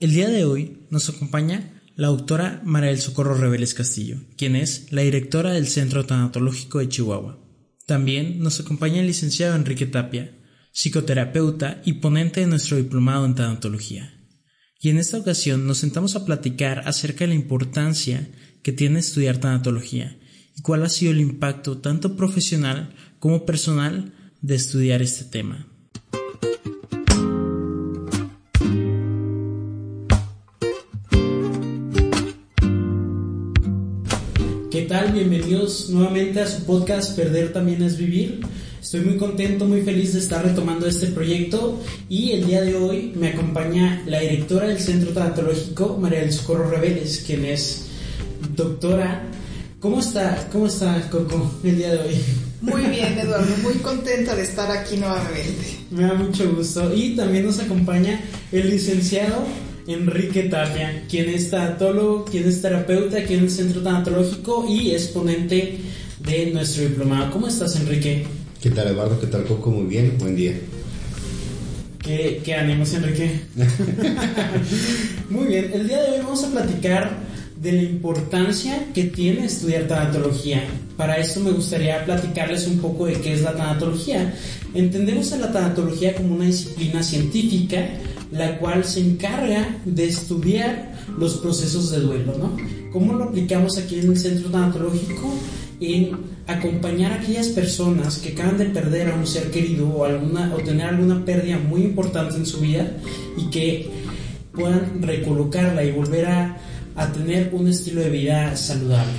El día de hoy nos acompaña la doctora María del Socorro Reveles Castillo, quien es la directora del Centro Tanatológico de Chihuahua. También nos acompaña el licenciado Enrique Tapia, psicoterapeuta y ponente de nuestro diplomado en tanatología. Y en esta ocasión nos sentamos a platicar acerca de la importancia que tiene estudiar tanatología y cuál ha sido el impacto tanto profesional como personal de estudiar este tema. Tal? Bienvenidos nuevamente a su podcast Perder también es vivir. Estoy muy contento, muy feliz de estar retomando este proyecto y el día de hoy me acompaña la directora del Centro Tanatológico, María del Socorro Reveles, quien es doctora. ¿Cómo está? ¿Cómo está Coco el día de hoy? Muy bien, Eduardo, muy contenta de estar aquí nuevamente. Me da mucho gusto. Y también nos acompaña el licenciado Enrique Tapia, quien es tanatólogo, quien es terapeuta aquí en el Centro Tanatológico y es ponente de nuestro diplomado. ¿Cómo estás, Enrique? ¿Qué tal, Eduardo? ¿Qué tal, Coco? Muy bien, buen día. ¿Qué, qué ánimos, Enrique? Muy bien, el día de hoy vamos a platicar de la importancia que tiene estudiar tanatología. Para esto me gustaría platicarles un poco de qué es la tanatología. Entendemos a la tanatología como una disciplina científica la cual se encarga de estudiar los procesos de duelo, ¿no? ¿Cómo lo aplicamos aquí en el centro tanatológico? En acompañar a aquellas personas que acaban de perder a un ser querido o, alguna, o tener alguna pérdida muy importante en su vida y que puedan recolocarla y volver a, a tener un estilo de vida saludable.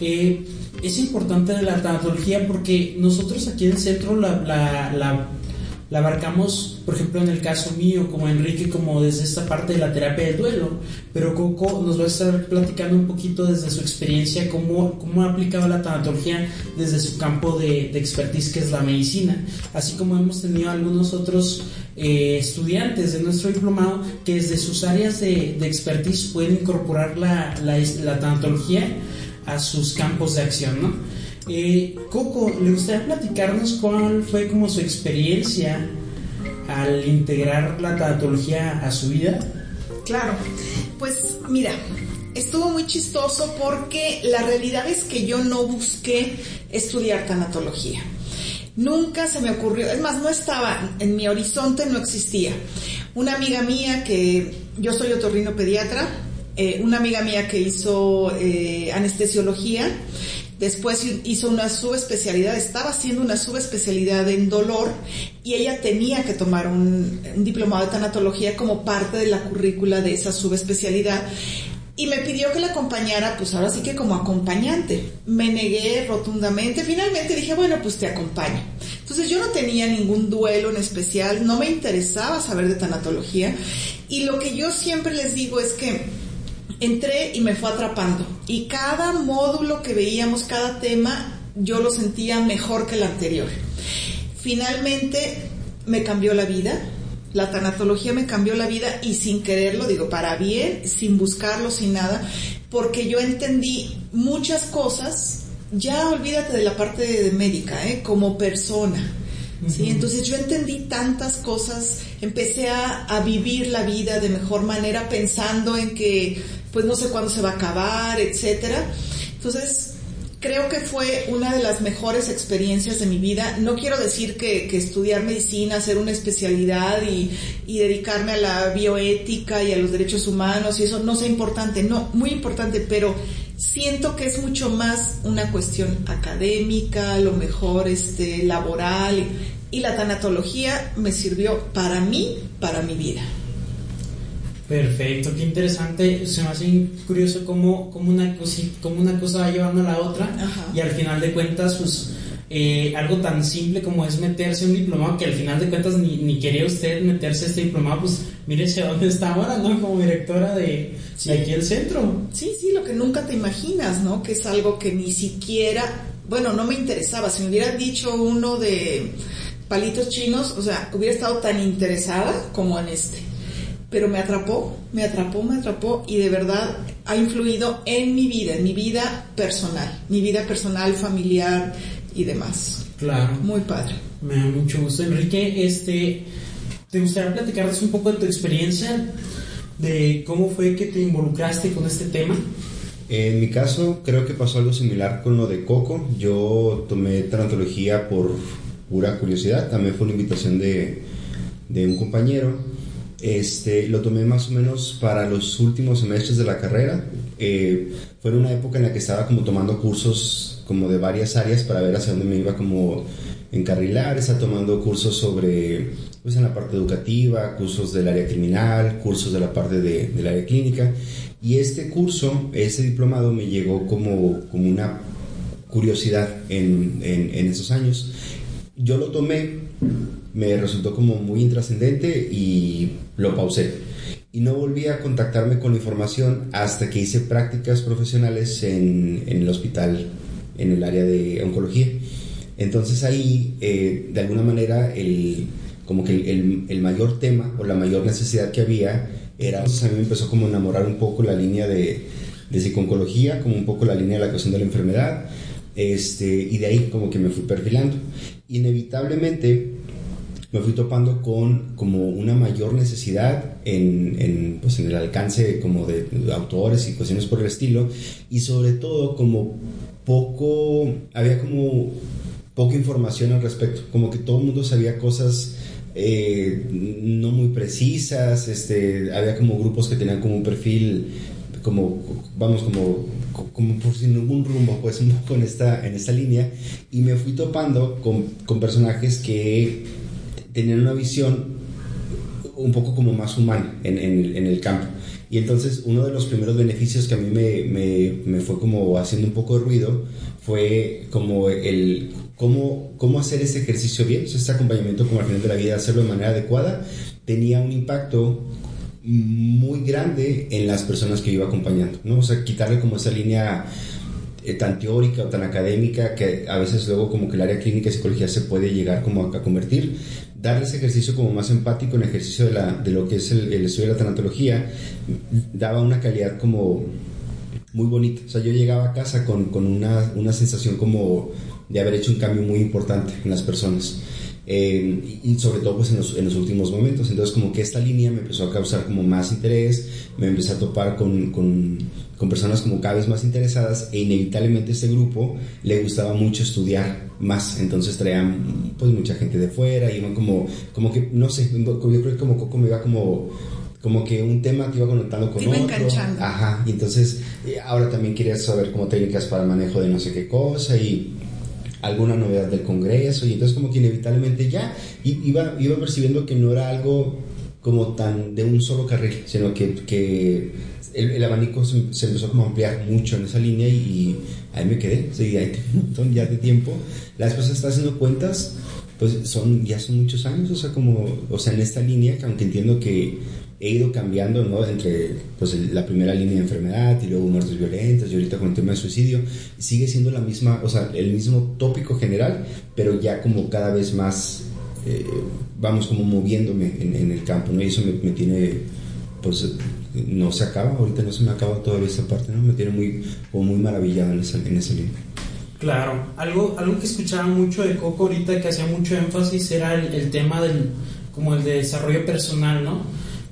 Eh, es importante la tanatología porque nosotros aquí en el centro la, la, la la abarcamos, por ejemplo, en el caso mío, como Enrique, como desde esta parte de la terapia del duelo, pero Coco nos va a estar platicando un poquito desde su experiencia, cómo, cómo ha aplicado la tanatología desde su campo de, de expertise, que es la medicina, así como hemos tenido algunos otros eh, estudiantes de nuestro diplomado que desde sus áreas de, de expertise pueden incorporar la, la, la tanatología a sus campos de acción, ¿no? Eh, Coco, ¿le gustaría platicarnos cuál fue como su experiencia al integrar la tanatología a su vida? Claro, pues mira, estuvo muy chistoso porque la realidad es que yo no busqué estudiar tanatología. Nunca se me ocurrió, es más, no estaba en mi horizonte, no existía. Una amiga mía que yo soy otorrino pediatra, eh, una amiga mía que hizo eh, anestesiología, Después hizo una subespecialidad, estaba haciendo una subespecialidad en dolor y ella tenía que tomar un, diplomado de tanatología como parte de la currícula de esa subespecialidad y me pidió que la acompañara, pues ahora sí que como acompañante. Me negué rotundamente, finalmente dije, bueno, pues te acompaño. Entonces yo no tenía ningún duelo en especial, no me interesaba saber de tanatología y lo que yo siempre les digo es que entré y me fue atrapando. Y cada módulo que veíamos, cada tema, yo lo sentía mejor que el anterior. Finalmente me cambió la vida. La tanatología me cambió la vida y sin quererlo, digo, para bien, sin buscarlo, sin nada, porque yo entendí muchas cosas, ya olvídate de la parte de médica, ¿eh? como persona. ¿Sí? Entonces yo entendí tantas cosas, empecé a, a, vivir la vida de mejor manera pensando en que pues no sé cuándo se va a acabar, etcétera. Entonces, creo que fue una de las mejores experiencias de mi vida. No quiero decir que, que estudiar medicina, hacer una especialidad y, y, dedicarme a la bioética y a los derechos humanos y eso no sea importante, no, muy importante, pero siento que es mucho más una cuestión académica, a lo mejor este, laboral y la tanatología me sirvió para mí, para mi vida. Perfecto, qué interesante. Se me hace curioso cómo, cómo, una, cómo una cosa va llevando a la otra Ajá. y al final de cuentas, pues eh, algo tan simple como es meterse un diplomado que al final de cuentas ni, ni quería usted meterse este diplomado, pues mírese dónde está ahora, ¿no? Como directora de, Sí. de aquí el centro. Sí, sí, lo que nunca te imaginas, ¿no? Que es algo que ni siquiera, bueno, no me interesaba. Si me hubiera dicho uno de palitos chinos, o sea, hubiera estado tan interesada como en este. Pero me atrapó, me atrapó, me atrapó y de verdad ha influido en mi vida, en mi vida personal, mi vida personal, familiar y demás. Claro. Muy padre. Me da mucho gusto. Enrique, este, ¿te gustaría platicarnos un poco de tu experiencia de cómo fue que te involucraste con este tema. En mi caso, creo que pasó algo similar con lo de Coco. Yo tomé tanatología por pura curiosidad. También fue una invitación de, de un compañero. Este, lo tomé más o menos para los últimos semestres de la carrera. Eh, fue en una época en la que estaba como tomando cursos como de varias áreas para ver hacia dónde me iba como encarrilar. Estaba tomando cursos sobre, pues en la parte educativa, cursos del área criminal, cursos de la parte de, del área clínica. Y este curso, ese diplomado me llegó como, como una curiosidad en, en, en esos años. Yo lo tomé, me resultó como muy intrascendente y lo pausé. Y no volví a contactarme con la información hasta que hice prácticas profesionales en, en el hospital, en el área de oncología. Entonces ahí, eh, de alguna manera, el, como que el, el, el, mayor tema o la mayor necesidad que había era, entonces a mí me empezó como a enamorar un poco la línea de, de psiconcología, como un poco la línea de la cuestión de la enfermedad, este, y de ahí como que me fui perfilando. Inevitablemente me fui topando con como una mayor necesidad en, en, pues en el alcance como de, autores y cuestiones por el estilo, y sobre todo como poco, había como poca información al respecto, como que todo el mundo sabía cosas eh, no muy precisas, este, había como grupos que tenían como un perfil, como, vamos, como, como por sin ningún rumbo, pues un poco en esta, en esta línea, y me fui topando con, con personajes que tenían una visión un poco como más humana en, en, en el campo. Y entonces uno de los primeros beneficios que a mí me, me, me, fue como haciendo un poco de ruido fue como el cómo, cómo hacer ese ejercicio bien, este acompañamiento como al final de la vida, hacerlo de manera adecuada, tenía un impacto muy grande en las personas que iba acompañando, ¿no? O sea, quitarle como esa línea eh, tan teórica o tan académica que a veces luego como que el área clínica y psicología se puede llegar como a, convertir darle ese ejercicio como más empático el ejercicio de, la, de lo que es el, el, estudio de la tanatología daba una calidad como muy bonita. O sea, yo llegaba a casa con, con una, una sensación como de haber hecho un cambio muy importante en las personas. Eh, y sobre todo pues en los, en los, últimos momentos. Entonces como que esta línea me empezó a causar como más interés, me empecé a topar con, con, con, personas como cada vez más interesadas e inevitablemente este grupo le gustaba mucho estudiar más, entonces traían pues mucha gente de fuera, iban como, como que, no sé, yo creo que como Coco me iba como como que un tema que iba conectando con iba otro. Enganchando. Ajá, y entonces ahora también quería saber como técnicas para manejo de no sé qué cosa y alguna novedad del Congreso y entonces como que inevitablemente ya iba, iba percibiendo que no era algo como tan de un solo carril, sino que, que el, el, abanico se, se, empezó como a ampliar mucho en esa línea y, y ahí me quedé, sí, ahí tengo un montón ya de tiempo. La después está haciendo cuentas, pues son, ya son muchos años, o sea, como, o sea, en esta línea, que aunque entiendo que he ido cambiando, ¿no? Entre pues, la primera línea de enfermedad y luego muertes violentas y ahorita con el tema de suicidio, sigue siendo la misma, o sea, el mismo tópico general, pero ya como cada vez más, eh, vamos como moviéndome en, en, el campo, ¿no? Y eso me, me, tiene, pues, no se acaba, ahorita no se me acaba todavía esa parte, ¿no? Me tiene muy, como muy maravillado en esa, en esa línea. Claro, algo, algo que escuchaba mucho de Coco ahorita que hacía mucho énfasis era el, el tema del, como el de desarrollo personal, ¿no?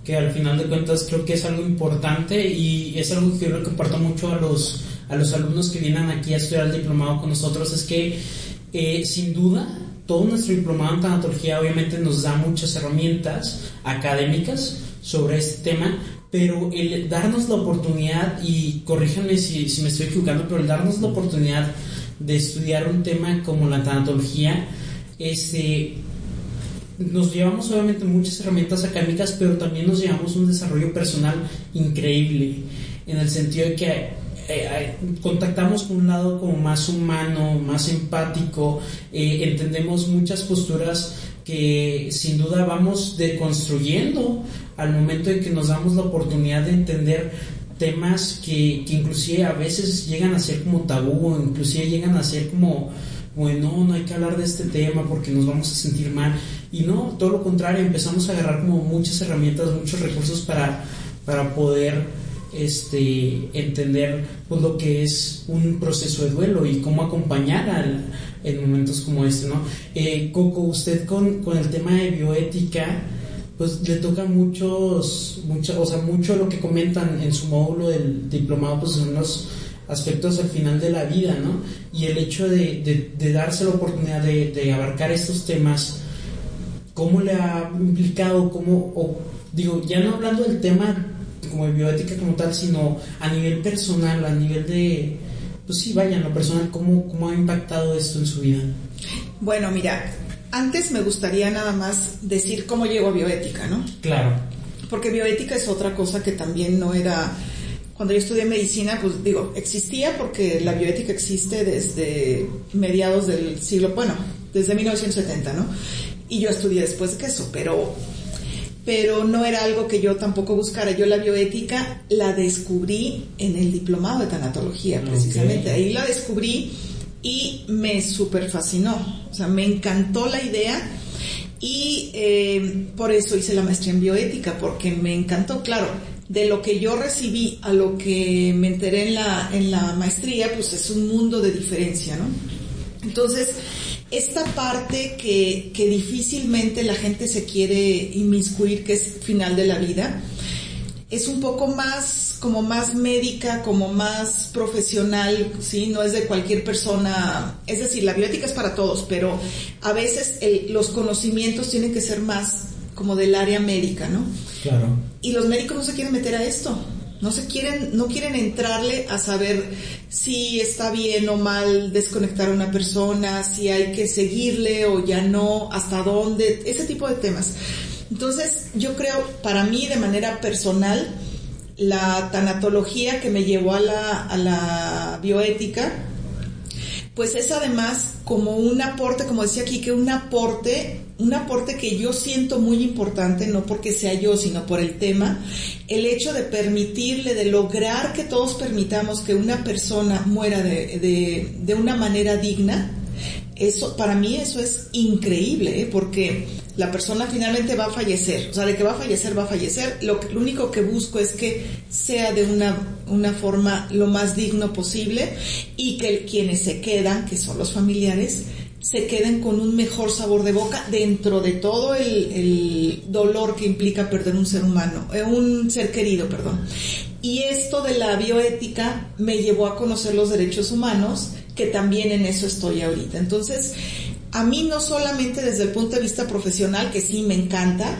Que al final de cuentas creo que es algo importante y es algo que yo le comparto mucho a los, a los alumnos que vienen aquí a estudiar el diplomado con nosotros, es que eh, sin duda todo nuestro diplomado en tanatología obviamente nos da muchas herramientas académicas sobre este tema, pero el darnos la oportunidad, y corríjanme si, si me estoy equivocando, pero el darnos la oportunidad de estudiar un tema como la tanatología, este, nos llevamos obviamente muchas herramientas académicas, pero también nos llevamos un desarrollo personal increíble, en el sentido de que eh, eh, contactamos con un lado como más humano, más empático, eh, entendemos muchas posturas que sin duda vamos deconstruyendo al momento de que nos damos la oportunidad de entender temas que, que inclusive a veces llegan a ser como tabú o inclusive llegan a ser como bueno, no hay que hablar de este tema porque nos vamos a sentir mal. Y no, todo lo contrario, empezamos a agarrar como muchas herramientas, muchos recursos para, para poder este, entender pues, lo que es un proceso de duelo y cómo acompañar al, en momentos como este, ¿no? Eh, Coco, usted con, con el tema de bioética, pues le toca muchos, mucho, o sea, mucho lo que comentan en su módulo del diplomado, pues son los aspectos al final de la vida, ¿no? Y el hecho de, de, darse la oportunidad de, de, abarcar estos temas, ¿cómo le ha implicado, cómo, o, digo, ya no hablando del tema como de bioética como tal, sino a nivel personal, a nivel de, pues sí, vaya, en lo personal, ¿cómo, cómo ha impactado esto en su vida? Bueno, mira, antes me gustaría nada más decir cómo llegó a bioética, ¿no? Claro. Porque bioética es otra cosa que también no era... Cuando yo estudié medicina, pues digo, existía porque la bioética existe desde mediados del siglo, bueno, desde 1970, ¿no? Y yo estudié después de eso, pero pero no era algo que yo tampoco buscara. Yo la bioética la descubrí en el diplomado de tanatología, precisamente. Ahí la descubrí y me super fascinó, o sea, me encantó la idea y eh, por eso hice la maestría en bioética, porque me encantó, claro, de lo que yo recibí a lo que me enteré en la, en la maestría, pues es un mundo de diferencia, ¿no? Entonces, esta parte que, que difícilmente la gente se quiere inmiscuir, que es final de la vida, es un poco más, como más médica, como más profesional, ¿sí? No es de cualquier persona. Es decir, la bioética es para todos, pero a veces los conocimientos tienen que ser más como del área médica, ¿no? Claro. Y los médicos no se quieren meter a esto. No se quieren, no quieren entrarle a saber si está bien o mal desconectar a una persona, si hay que seguirle o ya no, hasta dónde, ese tipo de temas. Entonces, yo creo, para mí, de manera personal, la tanatología que me llevó a la, a la bioética, pues es además como un aporte, como decía aquí, que un aporte, un aporte que yo siento muy importante, no porque sea yo, sino por el tema, el hecho de permitirle, de lograr que todos permitamos que una persona muera de, de, de una manera digna, eso, para mí eso es increíble, ¿eh? porque la persona finalmente va a fallecer, o sea, de que va a fallecer, va a fallecer. Lo, lo único que busco es que sea de una, una forma lo más digno posible y que quienes se quedan, que son los familiares, se queden con un mejor sabor de boca dentro de todo el, el dolor que implica perder un ser humano, eh, un ser querido, perdón. Y esto de la bioética me llevó a conocer los derechos humanos, que también en eso estoy ahorita. Entonces, a mí no solamente desde el punto de vista profesional, que sí me encanta,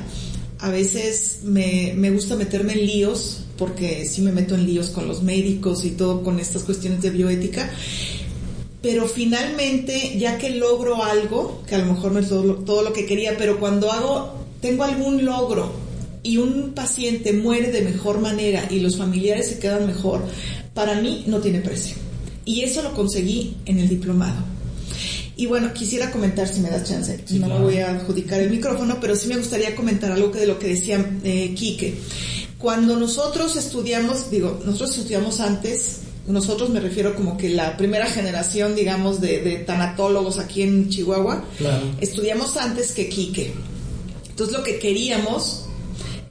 a veces me, me, gusta meterme en líos, porque sí me meto en líos con los médicos y todo con estas cuestiones de bioética, pero finalmente, ya que logro algo, que a lo mejor no es todo lo, todo lo que quería, pero cuando hago, tengo algún logro y un paciente muere de mejor manera y los familiares se quedan mejor, para mí no tiene precio. Y eso lo conseguí en el diplomado. Y bueno, quisiera comentar si me das chance. no me voy a adjudicar el micrófono, pero sí me gustaría comentar algo que de lo que decía eh, Quique. Cuando nosotros estudiamos, digo, nosotros estudiamos antes, nosotros me refiero como que la primera generación, digamos, de, de tanatólogos aquí en Chihuahua, estudiamos antes que Quique. Entonces lo que queríamos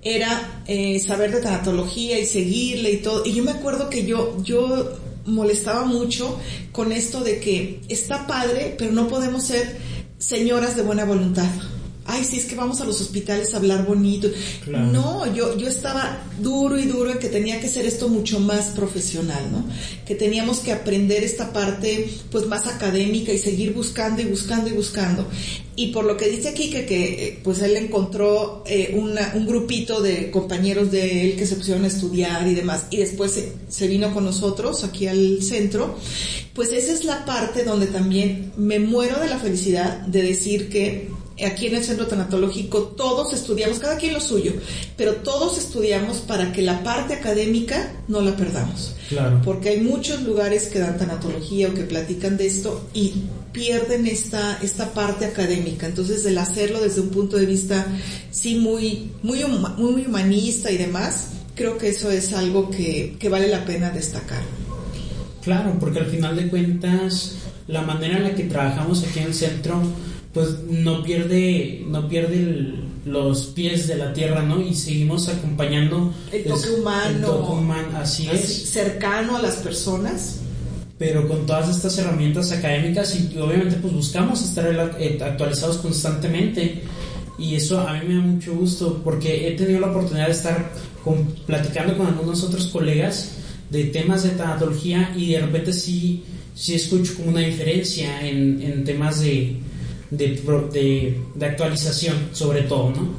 era eh, saber de tanatología y seguirle y todo. Y yo me acuerdo que yo, yo molestaba mucho con esto de que está padre, pero no podemos ser señoras de buena voluntad ay, sí, es que vamos a los hospitales a hablar bonito. No, yo, yo estaba duro y duro en que tenía que ser esto mucho más profesional, ¿no? Que teníamos que aprender esta parte, pues, más académica y seguir buscando y buscando y buscando. Y por lo que dice aquí que, que eh, pues él encontró eh, una, un grupito de compañeros de él que se pusieron a estudiar y demás, y después se, se vino con nosotros aquí al centro, pues esa es la parte donde también me muero de la felicidad de decir que aquí en el centro tanatológico todos estudiamos, cada quien lo suyo, pero todos estudiamos para que la parte académica no la perdamos. Claro. Porque hay muchos lugares que dan tanatología o que platican de esto y pierden esta, esta parte académica. Entonces, el hacerlo desde un punto de vista, sí, muy, muy, muy humanista y demás, creo que eso es algo que, que vale la pena destacar. Claro, porque al final de cuentas, la manera en la que trabajamos aquí en el centro, pues no pierde, no pierde los pies de la tierra, ¿no? Y seguimos acompañando el toque humano, el toque humano así, es, cercano a las personas, pero con todas estas herramientas académicas y obviamente pues buscamos estar eh, actualizados constantemente. Y eso a mí me da mucho gusto porque he tenido la oportunidad de estar con, platicando con algunos otros colegas de temas de tanatología y de repente sí, sí escucho como una diferencia en, en temas de, de, de, actualización sobre todo, ¿no?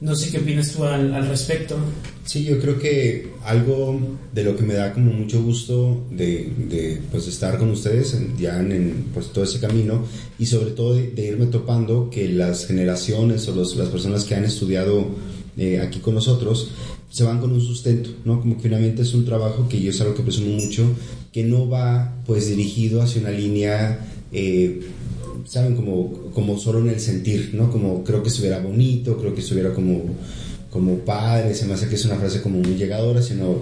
No sé qué opinas tú al, al, respecto. Sí, yo creo que algo de lo que me da como mucho gusto de, de pues, estar con ustedes ya en, pues, todo ese camino y sobre todo de, irme topando que las generaciones o los, las personas que han estudiado eh, aquí con nosotros se van con un sustento, ¿no? Como que finalmente es un trabajo que yo es algo que presumo mucho, que no va pues dirigido hacia una línea... Eh, ¿saben? Como, como solo en el sentir, ¿no? Como creo que estuviera bonito, creo que estuviera como, como padre, se me hace que es una frase como muy llegadora, sino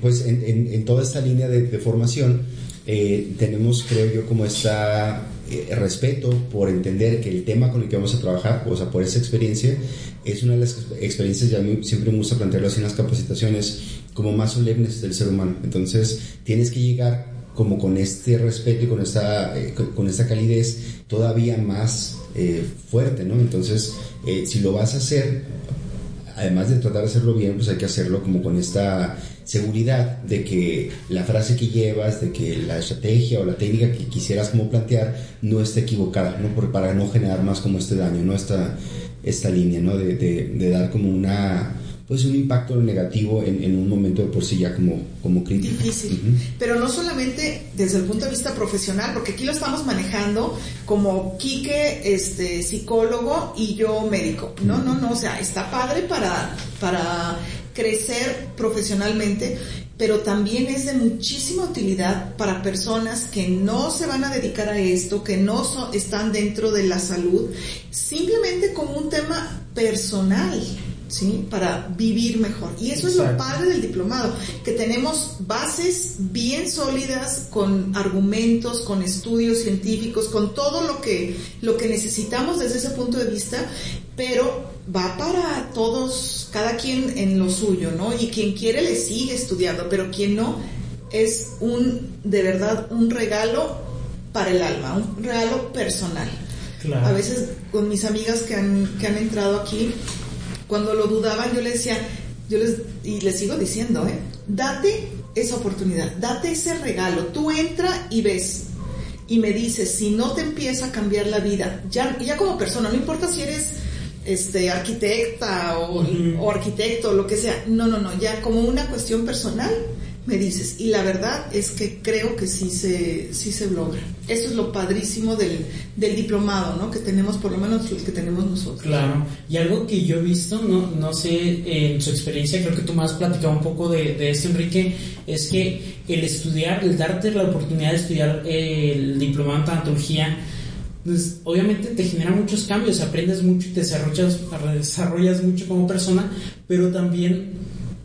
pues en, en, toda esta línea de, formación eh, tenemos, creo yo, como esta eh, respeto por entender que el tema con el que vamos a trabajar, o sea, por esa experiencia, es una de las experiencias, ya siempre me gusta plantearlo así en las capacitaciones, como más solemnes del ser humano. Entonces, tienes que llegar como con este respeto y con esta, eh, con esta calidez todavía más eh, fuerte, ¿no? Entonces, eh, si lo vas a hacer, además de tratar de hacerlo bien, pues hay que hacerlo como con esta seguridad de que la frase que llevas, de que la estrategia o la técnica que quisieras como plantear no esté equivocada, ¿no? Porque para no generar más como este daño, ¿no? Esta, esta línea, ¿no? De, de dar como una pues un impacto negativo en, en, un momento de por sí ya como, como crítico. Difícil. Pero no solamente desde el punto de vista profesional, porque aquí lo estamos manejando como Quique, este, psicólogo y yo médico. No, no, no, o sea, está padre para, para crecer profesionalmente, pero también es de muchísima utilidad para personas que no se van a dedicar a esto, que no están dentro de la salud, simplemente como un tema personal. ¿Sí? Para vivir mejor. Y eso es lo padre del diplomado, que tenemos bases bien sólidas con argumentos, con estudios científicos, con todo lo que, lo que necesitamos desde ese punto de vista, pero va para todos, cada quien en lo suyo, ¿no? Y quien quiere le sigue estudiando, pero quien no es un, de verdad, un regalo para el alma, un regalo personal. A veces con mis amigas que han, que han entrado aquí, cuando lo dudaban, yo les decía, yo les, y les sigo diciendo, ¿eh? Date esa oportunidad, date ese regalo. Tú entra y ves. Y me dices, si no te empieza a cambiar la vida, ya, ya como persona, no importa si eres este arquitecta o, o arquitecto o lo que sea, no, no, no, ya como una cuestión personal, me dices. Y la verdad es que creo que sí se, sí se logra. Eso es lo padrísimo del, del diplomado, ¿no? Que tenemos, por lo menos los que tenemos nosotros. Claro. Y algo que yo he visto, no, no sé, en su experiencia, creo que tú me has platicado un poco de, de esto, Enrique, es que el estudiar, el darte la oportunidad de estudiar el diplomado en tanatología, pues obviamente te genera muchos cambios, aprendes mucho y te desarrollas, desarrollas mucho como persona, pero también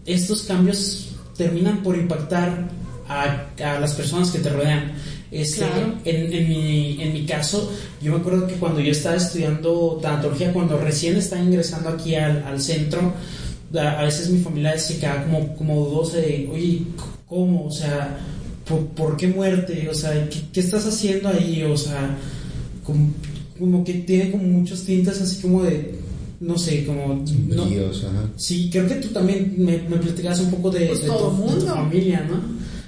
estos cambios terminan por impactar a, a las personas que te rodean. Este, en, en, mi, en mi caso, yo me acuerdo que cuando yo estaba estudiando tanatología, cuando recién estaba ingresando aquí al, al centro, a, veces mi familia se quedaba como, como dudosa de, oye, ¿cómo? O sea, ¿por, qué muerte? O sea, ¿qué, ¿qué, estás haciendo ahí? O sea, como, como que tiene como muchos tintes así como de no sé, como... No, sí, creo que tú también me, me platicabas un poco de, pues de, tu, familia, ¿no?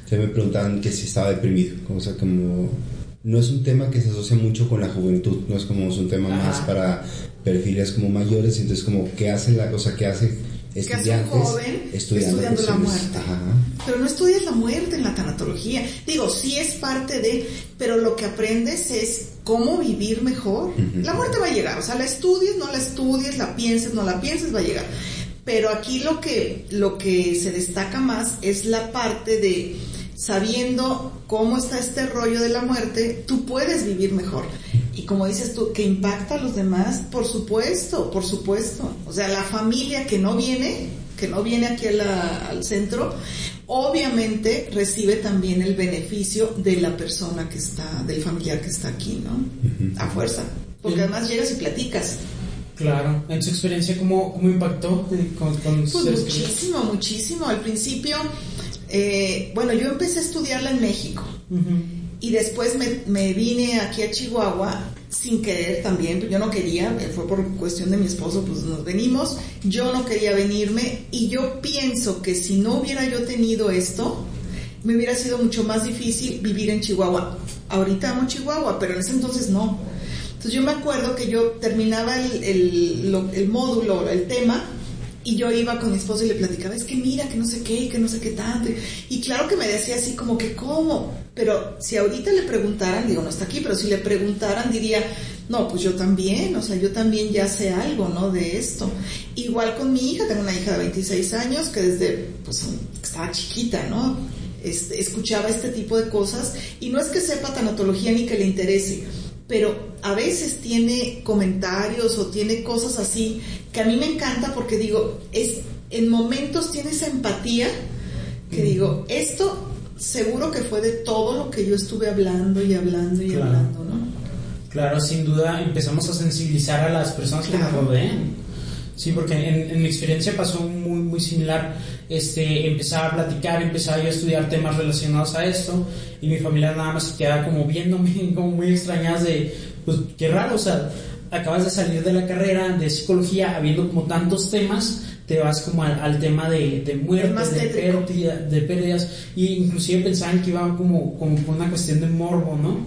Se me preguntaban que si estaba deprimido, o sea, como... No es un tema que se asocia mucho con la juventud, no es como es un tema más para perfiles como mayores, entonces como, ¿qué hace la cosa? ¿Qué hace estudiantes que joven estudiando, la muerte. Pero no estudias la muerte en la tanatología. Digo, sí es parte de, pero lo que aprendes es cómo vivir mejor. La muerte va a llegar, o sea, la estudies, no la estudies, la pienses, no la pienses, va a llegar. Pero aquí lo que, lo que se destaca más es la parte de sabiendo cómo está este rollo de la muerte, tú puedes vivir mejor. Y como dices tú, que impacta a los demás, por supuesto, por supuesto. O sea, la familia que no viene, que no viene aquí al centro, obviamente recibe también el beneficio de la persona que está, del familiar que está aquí, ¿no? A fuerza. Porque además llegas y platicas. Claro, en su experiencia, ¿cómo, cómo impactó con, con pues muchísimo, muchísimo. Al principio, eh, bueno, yo empecé a estudiarla en México y después me, me, vine aquí a Chihuahua sin querer también, yo no quería, fue por cuestión de mi esposo, pues nos venimos, yo no quería venirme y yo pienso que si no hubiera yo tenido esto, me hubiera sido mucho más difícil vivir en Chihuahua. Ahorita amo Chihuahua, pero en ese entonces no. Entonces yo me acuerdo que yo terminaba el, el, el módulo, el tema, y yo iba con mi esposo y le platicaba, es que mira, que no sé qué, que no sé qué tanto. Y claro que me decía así como que, ¿cómo? Pero si ahorita le preguntaran, digo, no está aquí, pero si le preguntaran diría, no, pues yo también, o sea, yo también ya sé algo, ¿no? De esto. Igual con mi hija, tengo una hija de 26 años que desde, pues, estaba chiquita, ¿no? Este, escuchaba este tipo de cosas y no es que sepa tanatología ni que le interese, pero a veces tiene comentarios o tiene cosas así que a mí me encanta porque digo, es en momentos tiene esa empatía que digo, esto seguro que fue de todo lo que yo estuve hablando y hablando y hablando, ¿no? Claro, sin duda empezamos a sensibilizar a las personas que nos rodean. Sí, porque en, mi experiencia pasó muy, muy similar. Este, empezaba a platicar, empezaba yo a estudiar temas relacionados a esto y mi familia nada más se quedaba como viéndome, como muy extrañadas de, pues qué raro, o sea, acabas de salir de la carrera de psicología habiendo como tantos temas, te vas como al, tema de, de muerte, de, pérdida, de pérdidas, y inclusive pensaban que iba como, como por una cuestión de morbo, ¿no?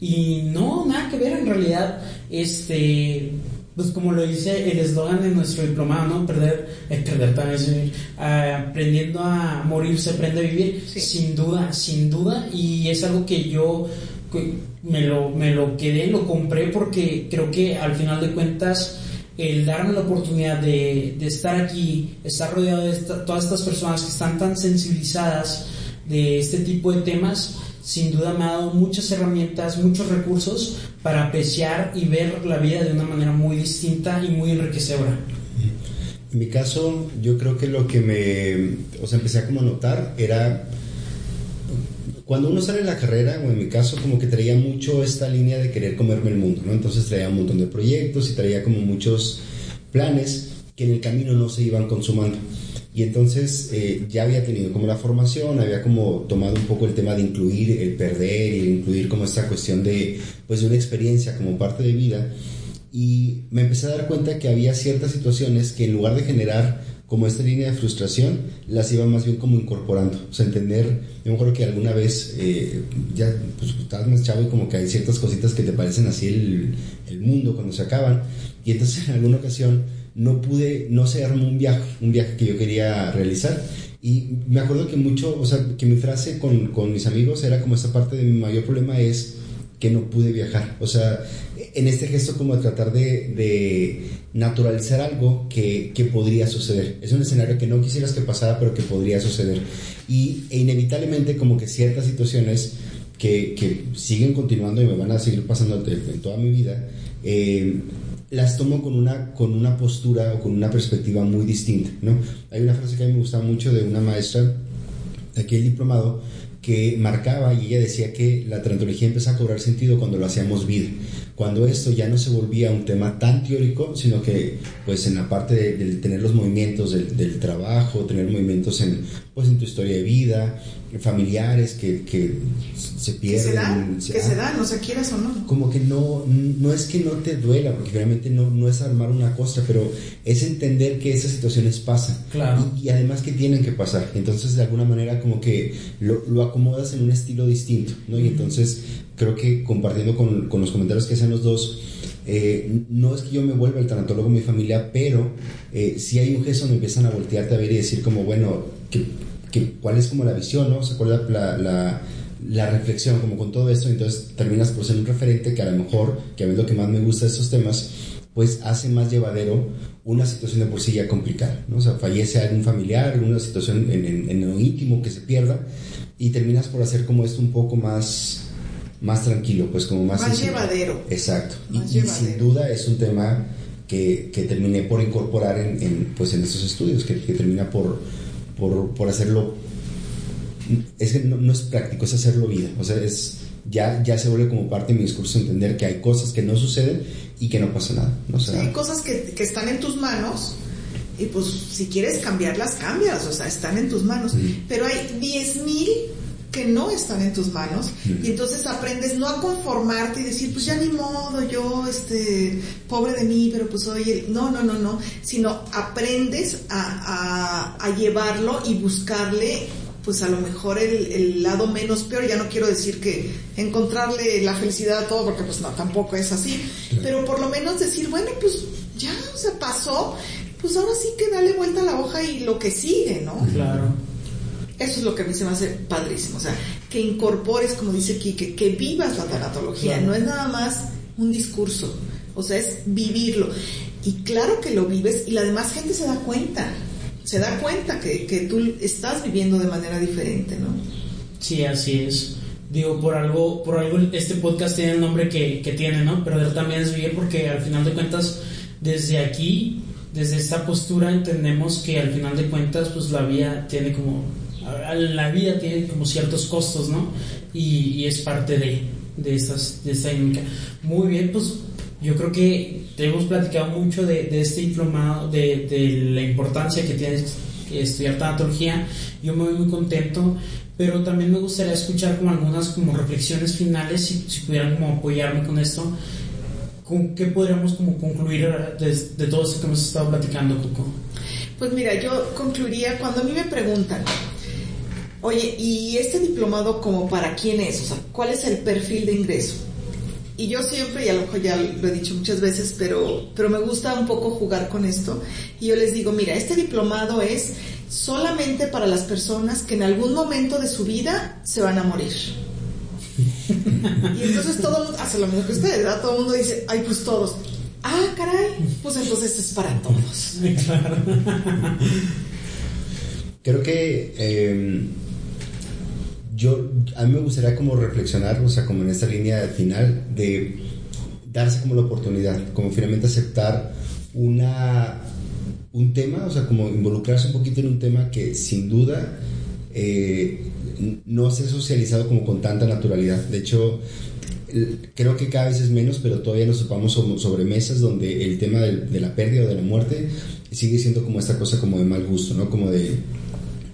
Y no, nada que ver, en realidad, este pues como lo dice el eslogan de nuestro diplomado, ¿no? Perder, eh, perder también, uh, aprendiendo a morir se aprende a vivir, sin duda, sin duda, y es algo que yo me lo, me lo quedé, lo compré porque creo que al final de cuentas el darme la oportunidad de, de estar aquí, estar rodeado de todas estas personas que están tan sensibilizadas de este tipo de temas, sin duda me ha dado muchas herramientas, muchos recursos para apreciar y ver la vida de una manera muy distinta y muy enriquecedora. En mi caso, yo creo que lo que me, o sea, empecé a como notar era cuando uno sale de la carrera, o en mi caso, como que traía mucho esta línea de querer comerme el mundo, ¿no? Entonces traía un montón de proyectos y traía como muchos planes que en el camino no se iban consumando. Y entonces eh, ya había tenido como la formación, había como tomado un poco el tema de incluir el perder y incluir como esta cuestión de, pues, de una experiencia como parte de vida. Y me empecé a dar cuenta que había ciertas situaciones que en lugar de generar como esta línea de frustración, las iba más bien como incorporando. O sea, entender, yo me acuerdo que alguna vez, eh, ya pues estabas más chavo y como que hay ciertas cositas que te parecen así el, el mundo cuando se acaban. Y entonces en alguna ocasión no pude, no se armó un viaje, un viaje que yo quería realizar. Y me acuerdo que mucho, o sea, que mi frase con, con mis amigos era como esta parte de mi mayor problema es que no pude viajar. O sea, en este gesto como de tratar de, de naturalizar algo que, que, podría suceder. Es un escenario que no quisieras que pasara, pero que podría suceder. Y e inevitablemente como que ciertas situaciones que, que, siguen continuando y me van a seguir pasando en toda mi vida, eh, las tomo con una, con una postura o con una perspectiva muy distinta, ¿no? Hay una frase que a mí me gusta mucho de una maestra de aquel diplomado que marcaba y ella decía que la trantología empieza a cobrar sentido cuando lo hacíamos vida cuando esto ya no se volvía un tema tan teórico, sino que pues en la parte de, tener los movimientos del, trabajo, tener movimientos en, pues, en tu historia de vida, familiares que, que se pierden. Que se dan, se quieras o no. Como que no, no es que no te duela, porque realmente no, no es armar una costra, pero es entender que esas situaciones pasan. Claro. Y, además que tienen que pasar. Entonces de alguna manera como que lo, lo acomodas en un estilo distinto, ¿no? Y entonces creo que compartiendo con, con los comentarios que hacen los dos, eh, no es que yo me vuelva el tanatólogo de mi familia, pero eh, si hay un gesto donde empiezan a voltearte a ver y decir como, bueno, que, que ¿cuál es como la visión, no? O sea, ¿cuál es la, la, la, reflexión como con todo esto? Entonces terminas por ser un referente que a lo mejor, que a mí lo que más me gusta de estos temas, pues hace más llevadero una situación de por sí ya complicada, ¿no? O sea, fallece algún familiar, una situación en, en, en lo íntimo que se pierda y terminas por hacer como esto un poco más más tranquilo, pues como más... Más llevadero. Exacto. y, sin duda es un tema que, que terminé por incorporar en, en, pues en estos estudios, que, que termina por, por, por, hacerlo... Es que no, es práctico, es hacerlo vida. O sea, es, ya, ya se vuelve como parte de mi discurso entender que hay cosas que no suceden y que no pasa nada. O sea, hay cosas que, que están en tus manos y pues si quieres cambiarlas, cambias, o sea, están en tus manos. Pero hay 10.000 que no están en tus manos y entonces aprendes no a conformarte y decir pues ya ni modo yo este pobre de mí pero pues oye no no no no sino aprendes a, a, a llevarlo y buscarle pues a lo mejor el, el, lado menos peor, ya no quiero decir que encontrarle la felicidad a todo, porque pues no, tampoco es así, pero por lo menos decir, bueno, pues ya, se pasó, pues ahora sí que dale vuelta a la hoja y lo que sigue, ¿no? Claro. Eso es lo que a mí se me hace padrísimo, o sea, que incorpores, como dice Kike, que vivas la tanatología, no es nada más un discurso, o sea, es vivirlo. Y claro que lo vives y la demás gente se da cuenta, se da cuenta que, que tú estás viviendo de manera diferente, ¿no? Sí, así es. Digo, por algo, por algo este podcast tiene el nombre que, que tiene, ¿no? Perder también es vivir porque al final de cuentas, desde aquí, desde esta postura, entendemos que al final de cuentas, pues la vida tiene como, la vida tiene como ciertos costos, ¿no? Y, y es parte de, de, estas, de esta dinámica. Muy bien, pues yo creo que hemos platicado mucho de, de este diplomado, de, de la importancia que tiene estudiar tanatología. Yo me voy muy contento, pero también me gustaría escuchar como algunas como reflexiones finales, si, si pudieran como apoyarme con esto. ¿Con qué podríamos como concluir de, de todo esto que hemos estado platicando, Coco? Pues mira, yo concluiría cuando a mí me preguntan, oye, ¿y este diplomado como para quién es? O sea, ¿cuál es el perfil de ingreso? Y yo siempre, y a lo mejor ya lo he dicho muchas veces, pero, pero me gusta un poco jugar con esto. Y yo les digo, mira, este diplomado es solamente para las personas que en algún momento de su vida se van a morir. y entonces todo el mundo hace lo mismo que ustedes, ¿verdad? Todo el mundo dice, ay, pues todos. Ah, caray, pues entonces es para todos. Claro. Creo que eh, yo, a mí me gustaría como reflexionar, o sea, como en esta línea final, de darse como la oportunidad, como finalmente aceptar una, un tema, o sea, como involucrarse un poquito en un tema que sin duda eh, no se ha socializado como con tanta naturalidad. De hecho, creo que cada vez es menos, pero todavía nos topamos sobre, mesas donde el tema del- de la pérdida o de la muerte sigue siendo como esta cosa como de mal gusto, ¿no? Como de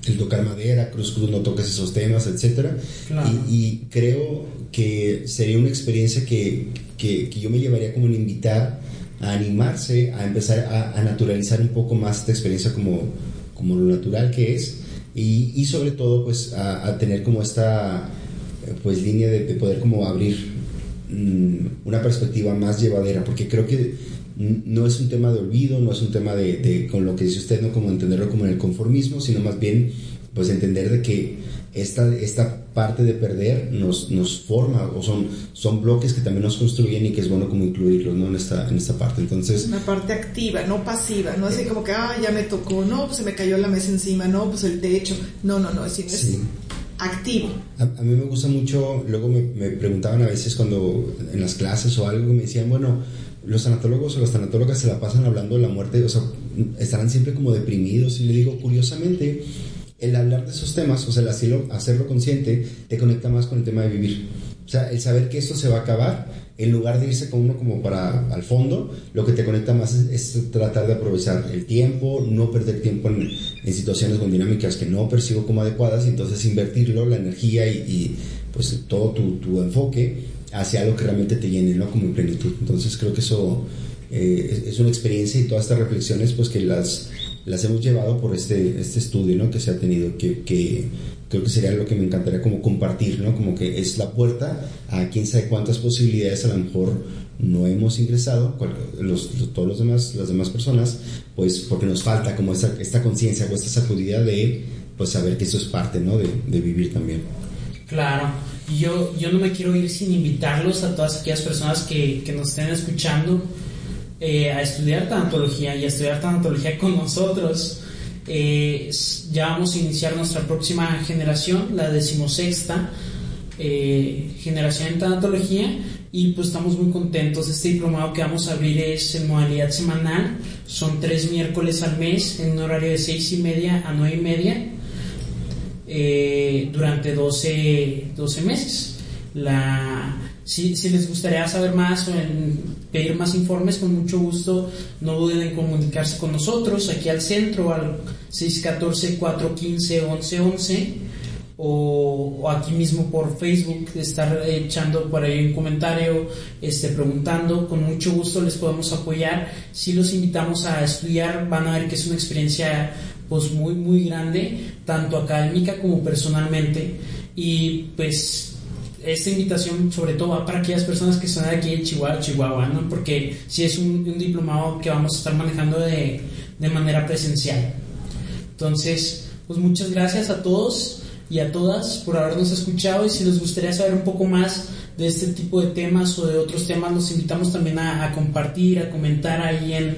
el tocar madera, cruz cruz, no toques esos temas, etcétera. Claro. Y, y creo que sería una experiencia que, que, que yo me llevaría como en invitar a animarse, a empezar a, a naturalizar un poco más esta experiencia como, como lo natural que es y, y sobre todo pues a, a tener como esta pues línea de, de poder como abrir mm, una perspectiva más llevadera porque creo que no es un tema de olvido, no es un tema de, de, con lo que dice usted, no como entenderlo como en el conformismo, sino más bien pues entender de que esta, esta parte de perder nos, nos forma o son, son bloques que también nos construyen y que es bueno como incluirlos ¿no? en, esta, en esta parte. Entonces, Una parte activa, no pasiva, no así como que, ah, ya me tocó, no, pues se me cayó la mesa encima, no, pues el techo, no, no, no, es, decir, es Sí. activo. A, a mí me gusta mucho, luego me, me preguntaban a veces cuando en las clases o algo, me decían, bueno, los tanatólogos o las tanatólogas se la pasan hablando de la muerte, o sea, estarán siempre como deprimidos y le digo, curiosamente, el hablar de esos temas, o sea, el hacerlo, hacerlo consciente, te conecta más con el tema de vivir. O sea, el saber que esto se va a acabar, en lugar de irse con uno como para al fondo, lo que te conecta más es, tratar de aprovechar el tiempo, no perder tiempo en, en situaciones con dinámicas que no percibo como adecuadas, y entonces invertirlo, la energía y, y, pues todo tu, tu, enfoque hacia algo que realmente te llene, ¿no? Como en plenitud. Entonces creo que eso eh, es, una experiencia y todas estas reflexiones pues que las, las hemos llevado por este, este estudio, ¿no? Que se ha tenido, que, que creo que sería lo que me encantaría como compartir, ¿no? Como que es la puerta a quién sabe cuántas posibilidades a lo mejor no hemos ingresado, los, todos los demás, las demás personas, pues porque nos falta como esta, esta conciencia o esta sacudida de pues saber que eso es parte, ¿no? De, de vivir también. Claro, yo, yo no me quiero ir sin invitarlos a todas aquellas personas que, que nos estén escuchando eh, a estudiar tanatología y a estudiar tanatología con nosotros. Eh, ya vamos a iniciar nuestra próxima generación, la decimosexta eh, generación en tanatología y pues estamos muy contentos. Este diplomado que vamos a abrir es en modalidad semanal, son tres miércoles al mes en un horario de seis y media a nueve y media eh, durante 12, 12 meses. La, si, si, les gustaría saber más o pedir más informes, con mucho gusto no duden en comunicarse con nosotros aquí al centro al 614-415-1111 o, aquí mismo por Facebook, estar echando por ahí un comentario, este, preguntando, con mucho gusto les podemos apoyar. Si los invitamos a estudiar, van a ver que es una experiencia pues muy muy grande, tanto académica como personalmente. Y pues esta invitación sobre todo va para aquellas personas que están aquí en Chihuahua, Chihuahua, ¿no? Porque si es un, un diplomado que vamos a estar manejando de, de manera presencial. Entonces, pues muchas gracias a todos y a todas por habernos escuchado y si les gustaría saber un poco más de este tipo de temas o de otros temas, los invitamos también a, compartir, a comentar ahí en,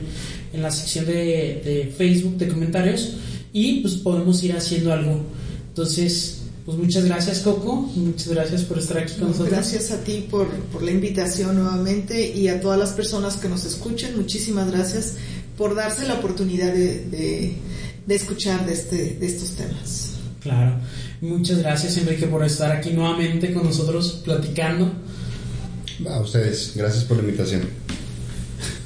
en la sección de, de, Facebook de comentarios y pues podemos ir haciendo algo. Entonces, pues muchas gracias Coco, muchas gracias por estar aquí con nosotros. Gracias a ti por, por la invitación nuevamente y a todas las personas que nos escuchan, muchísimas gracias por darse la oportunidad de, de, de escuchar de, este, de estos temas. Claro. Muchas gracias, Enrique, por estar aquí nuevamente con nosotros platicando. A ustedes, gracias por la invitación.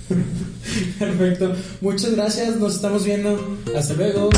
Perfecto. Muchas gracias, nos estamos viendo. Hasta luego.